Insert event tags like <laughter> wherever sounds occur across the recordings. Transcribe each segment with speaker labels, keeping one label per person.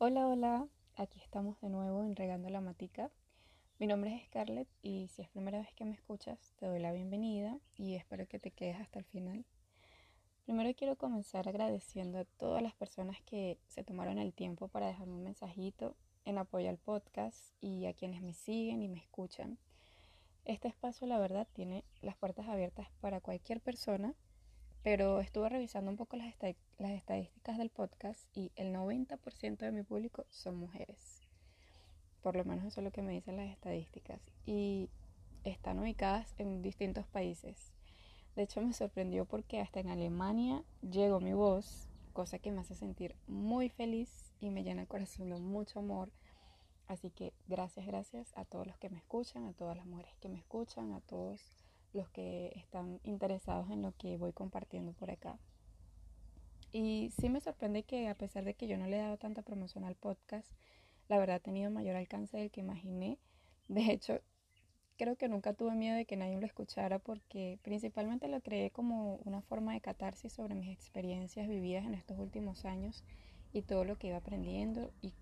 Speaker 1: Hola, hola, aquí estamos de nuevo en Regando la Matica. Mi nombre es Scarlett y si es primera vez que me escuchas, te doy la bienvenida y espero que te quedes hasta el final. Primero quiero comenzar agradeciendo a todas las personas que se tomaron el tiempo para dejarme un mensajito en apoyo al podcast y a quienes me siguen y me escuchan. Este espacio, la verdad, tiene las puertas abiertas para cualquier persona pero estuve revisando un poco las, estadísticas del podcast y el 90% de mi público son mujeres. Por lo menos eso es lo que me dicen las estadísticas. Y están ubicadas en distintos países. De hecho me sorprendió porque hasta en Alemania llegó mi voz, cosa que me hace sentir muy feliz y me llena el corazón de mucho amor. Así que gracias, gracias a todos los que me escuchan, a todas las mujeres que me escuchan, a todos los que están interesados en lo que voy compartiendo por acá. Y sí me sorprende que a pesar de que yo no le he dado tanta promoción al podcast, la verdad ha tenido mayor alcance del que imaginé. De hecho, creo que nunca tuve miedo de que nadie lo escuchara porque principalmente lo creé como una forma de catarsis sobre mis experiencias vividas en estos últimos años y todo lo que iba aprendiendo y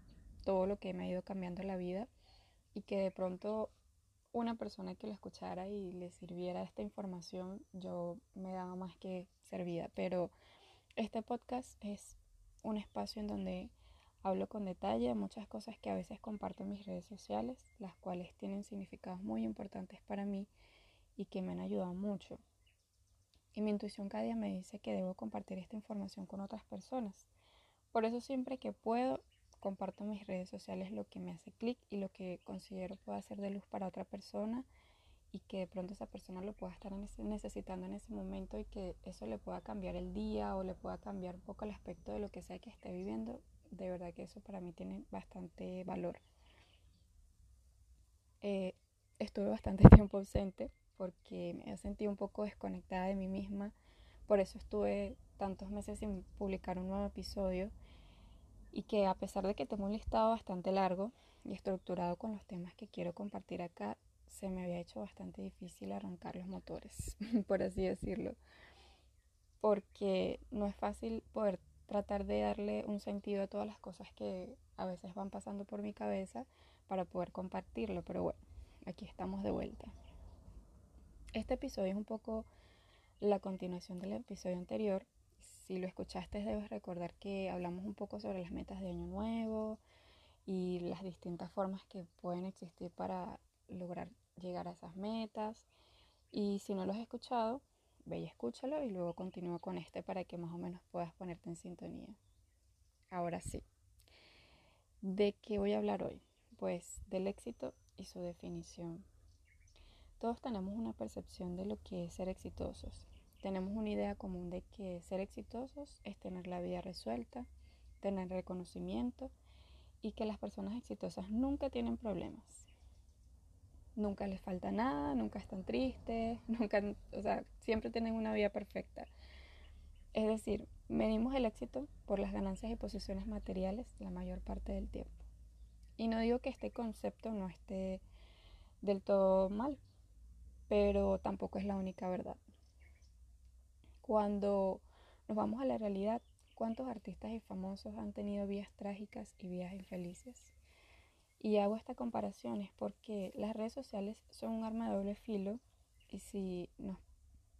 Speaker 1: todo lo que me ha ido cambiando la vida y que de pronto una persona que lo escuchara y le sirviera esta información, yo me daba más que servida. Pero este podcast es un espacio en donde hablo con detalle muchas cosas que a veces comparto en mis redes sociales, las cuales tienen significados muy importantes para mí y que me han ayudado mucho. Y mi intuición cada día me dice que debo compartir esta información con otras personas. Por eso siempre que puedo comparto en mis redes sociales lo que me hace clic y lo que considero puede ser de luz para otra persona y que de pronto esa persona lo pueda estar necesitando en ese momento y que eso le pueda cambiar el día o le pueda cambiar un poco el aspecto de lo que sea que esté viviendo. De verdad que eso para mí tiene bastante valor. Eh, estuve bastante <laughs> tiempo ausente porque me he sentido un poco desconectada de mí misma. Por eso estuve tantos meses sin publicar un nuevo episodio y que a pesar de que tengo un listado bastante largo y estructurado con los temas que quiero compartir acá, se me había hecho bastante difícil arrancar los motores, <laughs> por así decirlo, porque no es fácil poder tratar de darle un sentido a todas las cosas que a veces van pasando por mi cabeza para poder compartirlo, pero bueno, aquí estamos de vuelta. Este episodio es un poco la continuación del episodio anterior si lo escuchaste debes recordar que hablamos un poco sobre las metas de año nuevo y las distintas formas que pueden existir para lograr llegar a esas metas. Y si no lo has escuchado, ve y escúchalo y luego continúa con este para que más o menos puedas ponerte en sintonía. Ahora sí. ¿De qué voy a hablar hoy? Pues del éxito y su definición. Todos tenemos una percepción de lo que es ser exitosos tenemos una idea común de que ser exitosos es tener la vida resuelta, tener reconocimiento y que las personas exitosas nunca tienen problemas. Nunca les falta nada, nunca están tristes, <laughs> nunca, o sea, siempre tienen una vida perfecta. Es decir, medimos el éxito por las ganancias y posiciones materiales la mayor parte del tiempo. Y no digo que este concepto no esté del todo mal, pero tampoco es la única verdad. Cuando nos vamos a la realidad, ¿cuántos artistas y famosos han tenido vidas trágicas y vidas infelices? Y hago esta comparación es porque las redes sociales son un arma de doble filo y si nos,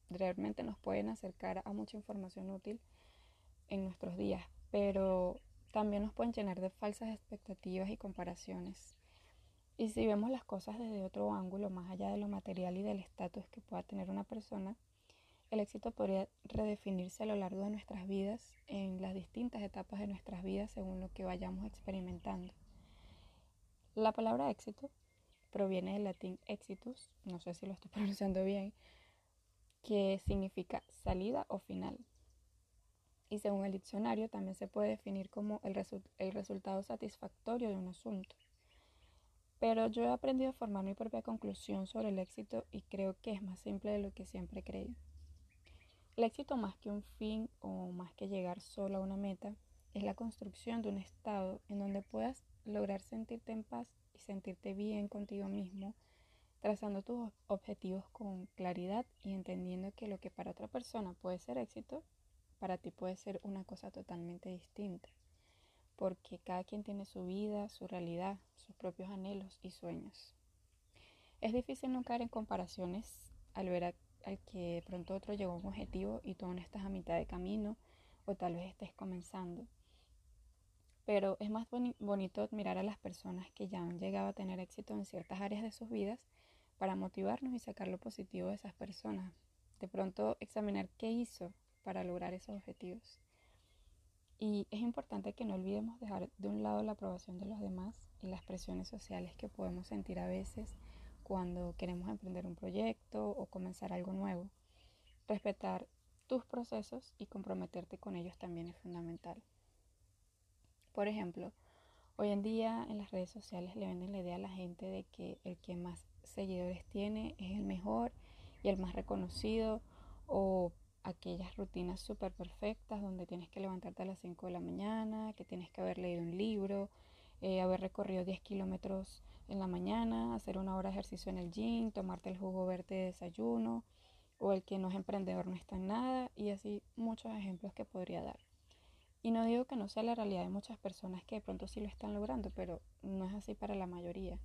Speaker 1: realmente nos pueden acercar a mucha información útil en nuestros días, pero también nos pueden llenar de falsas expectativas y comparaciones. Y si vemos las cosas desde otro ángulo, más allá de lo material y del estatus que pueda tener una persona, el éxito podría redefinirse a lo largo de nuestras vidas, en las distintas etapas de nuestras vidas según lo que vayamos experimentando. La palabra éxito proviene del latín exitus, no sé si lo estoy <laughs> pronunciando bien, que significa salida o final. Y según el diccionario también se puede definir como el, el resultado satisfactorio de un asunto. Pero yo he aprendido a formar mi propia conclusión sobre el éxito y creo que es más simple de lo que siempre creí. El éxito más que un fin o más que llegar solo a una meta es la construcción de un estado en donde puedas lograr sentirte en paz y sentirte bien contigo mismo, trazando tus objetivos con claridad y entendiendo que lo que para otra persona puede ser éxito, para ti puede ser una cosa totalmente distinta. porque cada quien tiene su vida, su realidad, sus propios anhelos y sueños. Es difícil no caer en comparaciones al ver al que pronto otro llegó a un objetivo y tú aún estás a mitad de camino o tal vez estés comenzando. Pero es más bonito admirar a las personas que ya han llegado a tener éxito en ciertas áreas de sus vidas para motivarnos y sacar lo positivo de esas personas. De pronto examinar qué hizo para lograr esos objetivos. Y es importante que no olvidemos dejar de un lado la aprobación de los demás y las presiones sociales que podemos sentir a veces cuando queremos emprender un proyecto o comenzar algo nuevo. Respetar tus procesos y comprometerte con ellos también es fundamental. Por ejemplo, hoy en día en las redes sociales le venden la idea a la gente de que el que más seguidores tiene es el mejor y el más reconocido o aquellas rutinas súper perfectas donde tienes que levantarte a las 5 de la mañana, que tienes que haber leído un libro, eh, haber recorrido 10 kilómetros en la mañana, hacer una hora de ejercicio en el gym, tomarte el jugo verde de desayuno, o el que no es emprendedor no está en nada, y así muchos ejemplos que podría dar. Y no digo que no sea la realidad de muchas personas que de pronto sí lo están logrando, pero no es así para la mayoría.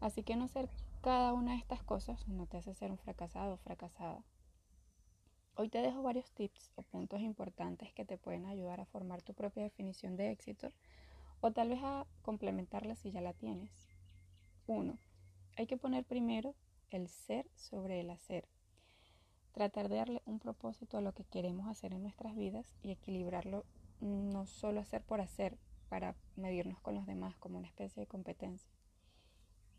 Speaker 1: Así que no hacer cada una de estas cosas no te hace ser un fracasado o fracasada. Hoy te dejo varios tips o puntos importantes que te pueden ayudar a formar tu propia definición de éxito o tal vez a complementarla si ya la tienes. 1. Hay que poner primero el ser sobre el hacer. Tratar de darle un propósito a lo que queremos hacer en nuestras vidas y equilibrarlo no solo hacer por hacer para medirnos con los demás como una especie de competencia.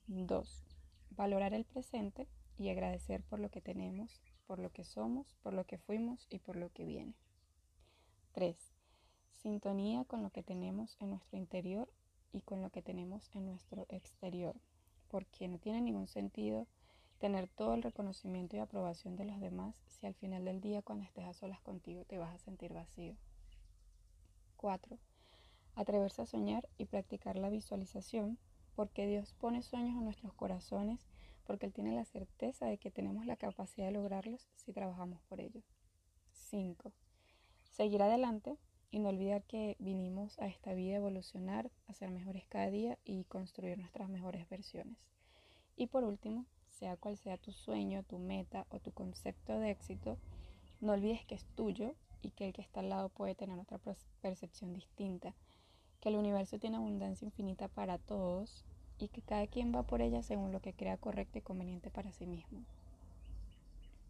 Speaker 1: 2. Valorar el presente y agradecer por lo que tenemos, por lo que somos, por lo que fuimos y por lo que viene. 3 sintonía con lo que tenemos en nuestro interior y con lo que tenemos en nuestro exterior, porque no tiene ningún sentido tener todo el reconocimiento y aprobación de los demás si al final del día cuando estés a solas contigo te vas a sentir vacío. 4. Atreverse a soñar y practicar la visualización, porque Dios pone sueños en nuestros corazones, porque Él tiene la certeza de que tenemos la capacidad de lograrlos si trabajamos por ello. 5. Seguir adelante y no olvidar que vinimos a esta vida a evolucionar, a ser mejores cada día y construir nuestras mejores versiones. Y por último, sea cual sea tu sueño, tu meta o tu concepto de éxito, no olvides que es tuyo y que el que está al lado puede tener otra percepción distinta, que el universo tiene abundancia infinita para todos y que cada quien va por ella según lo que crea correcto y conveniente para sí mismo.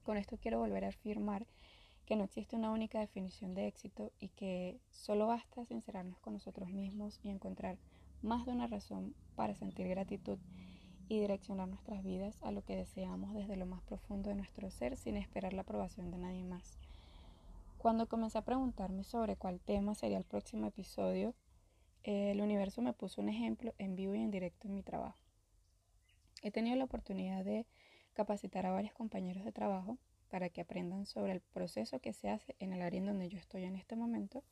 Speaker 1: Con esto quiero volver a afirmar que no existe una única definición de éxito y que solo basta sincerarnos con nosotros mismos y encontrar más de una razón para sentir gratitud y direccionar nuestras vidas a lo que deseamos desde lo más profundo de nuestro ser sin esperar la aprobación de nadie más. Cuando comencé a preguntarme sobre cuál tema sería el próximo episodio, el universo me puso un ejemplo en vivo y en directo en mi trabajo. He tenido la oportunidad de capacitar a varios compañeros de trabajo para que aprendan sobre el proceso que se hace en el área en donde yo estoy en este momento.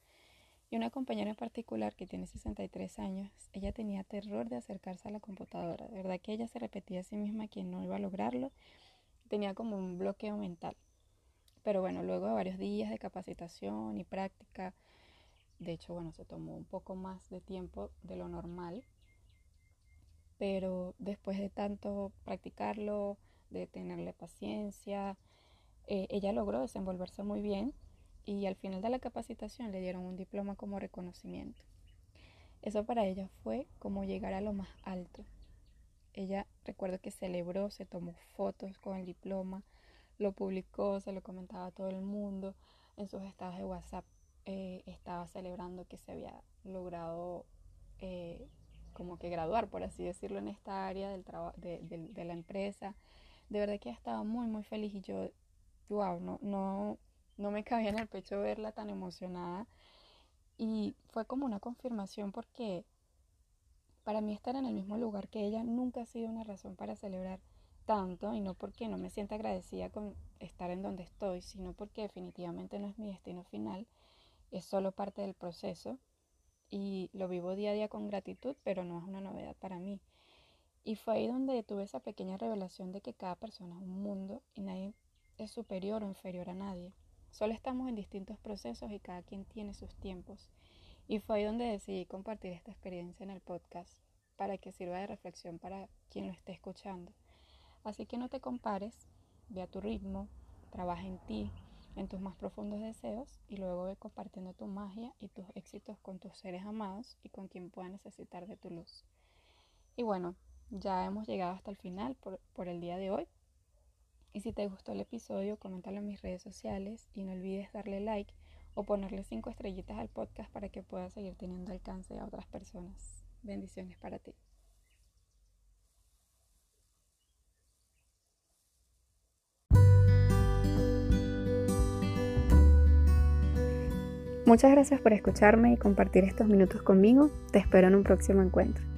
Speaker 1: Y una compañera en particular que tiene 63 años, ella tenía terror de acercarse a la computadora. De verdad que ella se repetía a sí misma que no iba a lograrlo. Tenía como un bloqueo mental. Pero bueno, luego de varios días de capacitación y práctica, de hecho, bueno, se tomó un poco más de tiempo de lo normal. Pero después de tanto practicarlo, de tenerle paciencia, eh, ella logró desenvolverse muy bien y al final de la capacitación le dieron un diploma como reconocimiento. Eso para ella fue como llegar a lo más alto. Ella recuerdo que celebró, se tomó fotos con el diploma, lo publicó, se lo comentaba a todo el mundo. En sus estados de WhatsApp eh, estaba celebrando que se había logrado eh, como que graduar, por así decirlo, en esta área del de, de, la empresa. De verdad que estaba muy, muy feliz y yo wow, no, no, no me cabía en el pecho verla tan emocionada. Y fue como una confirmación porque para mí estar en el mismo lugar que ella nunca ha sido una razón para celebrar tanto y no porque no me sienta agradecida con estar en donde estoy, sino porque definitivamente no es mi destino final, es solo parte del proceso y lo vivo día a día con gratitud, pero no es una novedad para mí. Y fue ahí donde tuve esa pequeña revelación de que cada persona es un mundo y nadie es superior o inferior a nadie. Solo estamos en distintos procesos y cada quien tiene sus tiempos. Y fue ahí donde decidí compartir esta experiencia en el podcast para que sirva de reflexión para quien lo esté escuchando. Así que no te compares, ve a tu ritmo, trabaja en ti, en tus más profundos deseos y luego ve compartiendo tu magia y tus éxitos con tus seres amados y con quien pueda necesitar de tu luz. Y bueno, ya hemos llegado hasta el final por, por el día de hoy. Y si te gustó el episodio, coméntalo en mis redes sociales y no olvides darle like o ponerle cinco estrellitas al podcast para que pueda seguir teniendo alcance a otras personas. Bendiciones para ti. Muchas gracias por escucharme y compartir estos minutos conmigo. Te espero en un próximo encuentro.